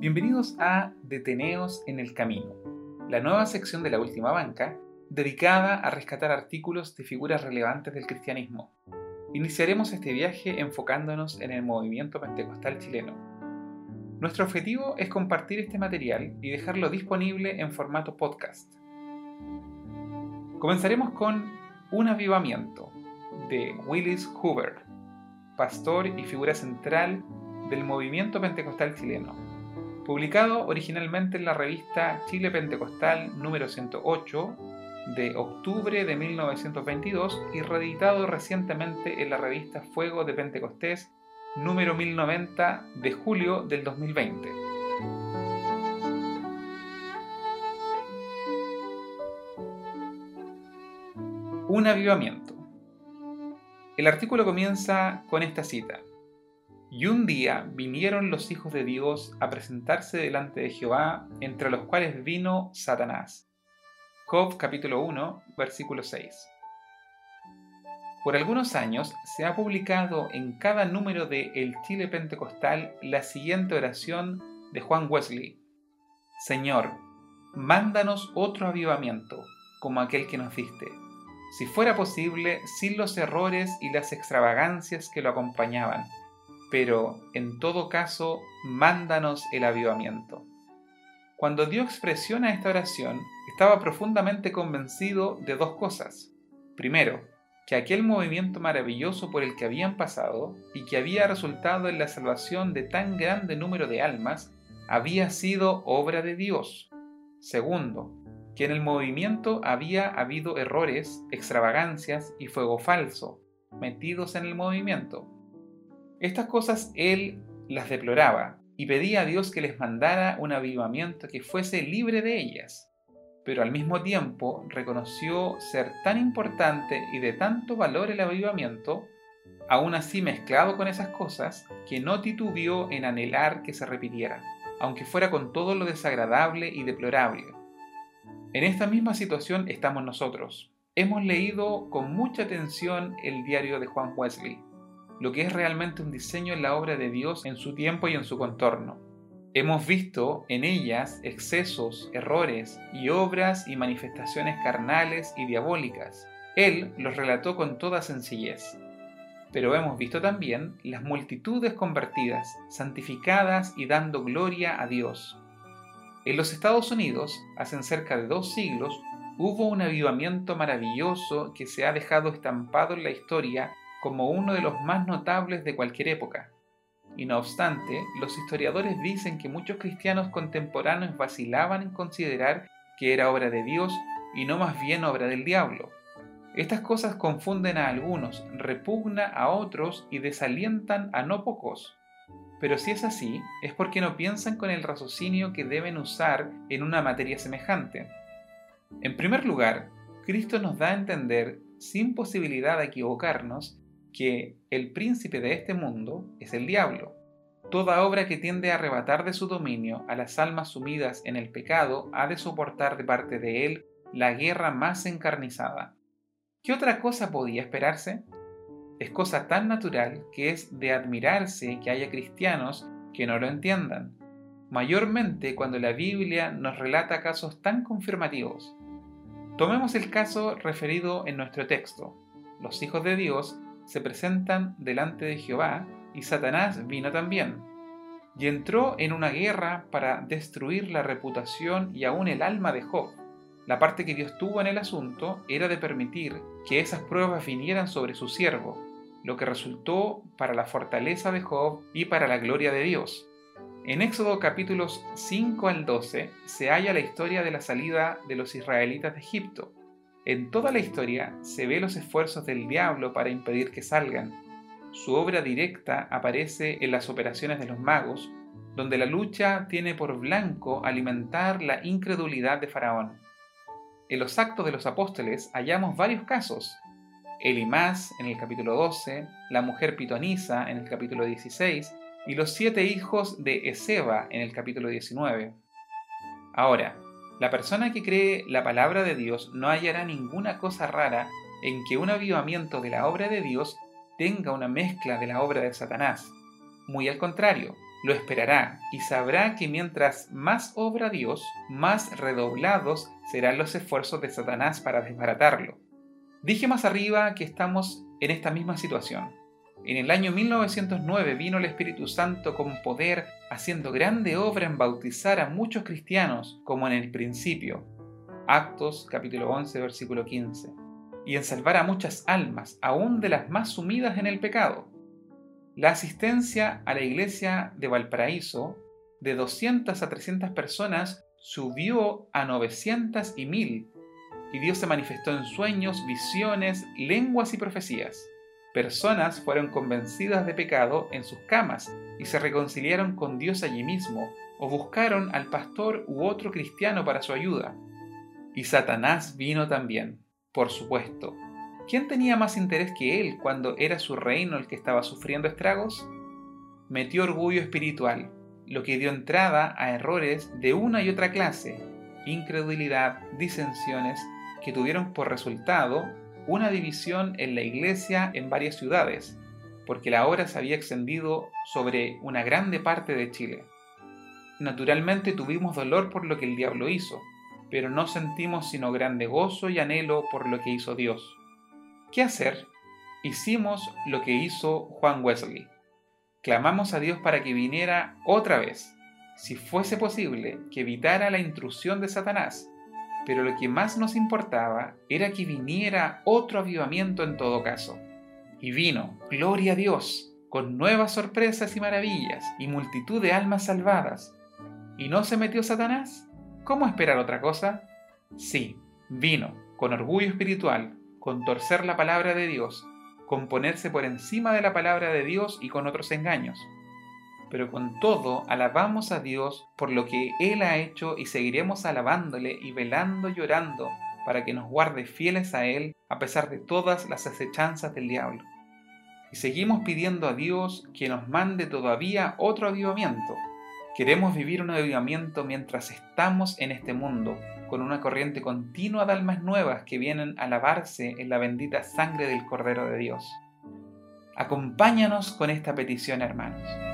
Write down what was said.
Bienvenidos a Deteneos en el Camino, la nueva sección de la última banca dedicada a rescatar artículos de figuras relevantes del cristianismo. Iniciaremos este viaje enfocándonos en el movimiento pentecostal chileno. Nuestro objetivo es compartir este material y dejarlo disponible en formato podcast. Comenzaremos con Un avivamiento de Willis Hoover, pastor y figura central del movimiento pentecostal chileno, publicado originalmente en la revista Chile Pentecostal número 108 de octubre de 1922 y reeditado recientemente en la revista Fuego de Pentecostés número 1090 de julio del 2020. Un avivamiento. El artículo comienza con esta cita. Y un día vinieron los hijos de Dios a presentarse delante de Jehová, entre los cuales vino Satanás. Job capítulo 1, versículo 6. Por algunos años se ha publicado en cada número de El Chile Pentecostal la siguiente oración de Juan Wesley. Señor, mándanos otro avivamiento, como aquel que nos diste, si fuera posible, sin los errores y las extravagancias que lo acompañaban pero en todo caso, mándanos el avivamiento. Cuando dio expresión a esta oración, estaba profundamente convencido de dos cosas. Primero, que aquel movimiento maravilloso por el que habían pasado y que había resultado en la salvación de tan grande número de almas, había sido obra de Dios. Segundo, que en el movimiento había habido errores, extravagancias y fuego falso metidos en el movimiento, estas cosas él las deploraba y pedía a Dios que les mandara un avivamiento que fuese libre de ellas, pero al mismo tiempo reconoció ser tan importante y de tanto valor el avivamiento, aún así mezclado con esas cosas, que no titubió en anhelar que se repitiera, aunque fuera con todo lo desagradable y deplorable. En esta misma situación estamos nosotros. Hemos leído con mucha atención el diario de Juan Wesley lo que es realmente un diseño en la obra de Dios en su tiempo y en su contorno. Hemos visto en ellas excesos, errores y obras y manifestaciones carnales y diabólicas. Él los relató con toda sencillez. Pero hemos visto también las multitudes convertidas, santificadas y dando gloria a Dios. En los Estados Unidos, hace cerca de dos siglos, hubo un avivamiento maravilloso que se ha dejado estampado en la historia como uno de los más notables de cualquier época. Y no obstante, los historiadores dicen que muchos cristianos contemporáneos vacilaban en considerar que era obra de Dios y no más bien obra del diablo. Estas cosas confunden a algunos, repugna a otros y desalientan a no pocos. Pero si es así, es porque no piensan con el raciocinio que deben usar en una materia semejante. En primer lugar, Cristo nos da a entender, sin posibilidad de equivocarnos, que el príncipe de este mundo es el diablo. Toda obra que tiende a arrebatar de su dominio a las almas sumidas en el pecado ha de soportar de parte de él la guerra más encarnizada. ¿Qué otra cosa podía esperarse? Es cosa tan natural que es de admirarse que haya cristianos que no lo entiendan, mayormente cuando la Biblia nos relata casos tan confirmativos. Tomemos el caso referido en nuestro texto. Los hijos de Dios se presentan delante de Jehová, y Satanás vino también, y entró en una guerra para destruir la reputación y aún el alma de Job. La parte que Dios tuvo en el asunto era de permitir que esas pruebas vinieran sobre su siervo, lo que resultó para la fortaleza de Job y para la gloria de Dios. En Éxodo capítulos 5 al 12 se halla la historia de la salida de los israelitas de Egipto, en toda la historia se ve los esfuerzos del diablo para impedir que salgan. Su obra directa aparece en las operaciones de los magos, donde la lucha tiene por blanco alimentar la incredulidad de Faraón. En los actos de los apóstoles hallamos varios casos. Elimás en el capítulo 12, la mujer pitonisa en el capítulo 16 y los siete hijos de Ezeba en el capítulo 19. Ahora, la persona que cree la palabra de Dios no hallará ninguna cosa rara en que un avivamiento de la obra de Dios tenga una mezcla de la obra de Satanás. Muy al contrario, lo esperará y sabrá que mientras más obra Dios, más redoblados serán los esfuerzos de Satanás para desbaratarlo. Dije más arriba que estamos en esta misma situación. En el año 1909 vino el Espíritu Santo con poder, haciendo grande obra en bautizar a muchos cristianos, como en el principio. Actos capítulo 11, versículo 15. Y en salvar a muchas almas, aún de las más sumidas en el pecado. La asistencia a la iglesia de Valparaíso, de 200 a 300 personas, subió a 900 y 1000, y Dios se manifestó en sueños, visiones, lenguas y profecías. Personas fueron convencidas de pecado en sus camas y se reconciliaron con Dios allí mismo, o buscaron al pastor u otro cristiano para su ayuda. Y Satanás vino también, por supuesto. ¿Quién tenía más interés que él cuando era su reino el que estaba sufriendo estragos? Metió orgullo espiritual, lo que dio entrada a errores de una y otra clase, incredulidad, disensiones, que tuvieron por resultado una división en la iglesia en varias ciudades, porque la obra se había extendido sobre una grande parte de Chile. Naturalmente tuvimos dolor por lo que el diablo hizo, pero no sentimos sino grande gozo y anhelo por lo que hizo Dios. ¿Qué hacer? Hicimos lo que hizo Juan Wesley. Clamamos a Dios para que viniera otra vez, si fuese posible, que evitara la intrusión de Satanás pero lo que más nos importaba era que viniera otro avivamiento en todo caso. Y vino, gloria a Dios, con nuevas sorpresas y maravillas, y multitud de almas salvadas. ¿Y no se metió Satanás? ¿Cómo esperar otra cosa? Sí, vino, con orgullo espiritual, con torcer la palabra de Dios, con ponerse por encima de la palabra de Dios y con otros engaños pero con todo alabamos a Dios por lo que Él ha hecho y seguiremos alabándole y velando y llorando para que nos guarde fieles a Él a pesar de todas las acechanzas del diablo. Y seguimos pidiendo a Dios que nos mande todavía otro avivamiento. Queremos vivir un avivamiento mientras estamos en este mundo, con una corriente continua de almas nuevas que vienen a lavarse en la bendita sangre del Cordero de Dios. Acompáñanos con esta petición, hermanos.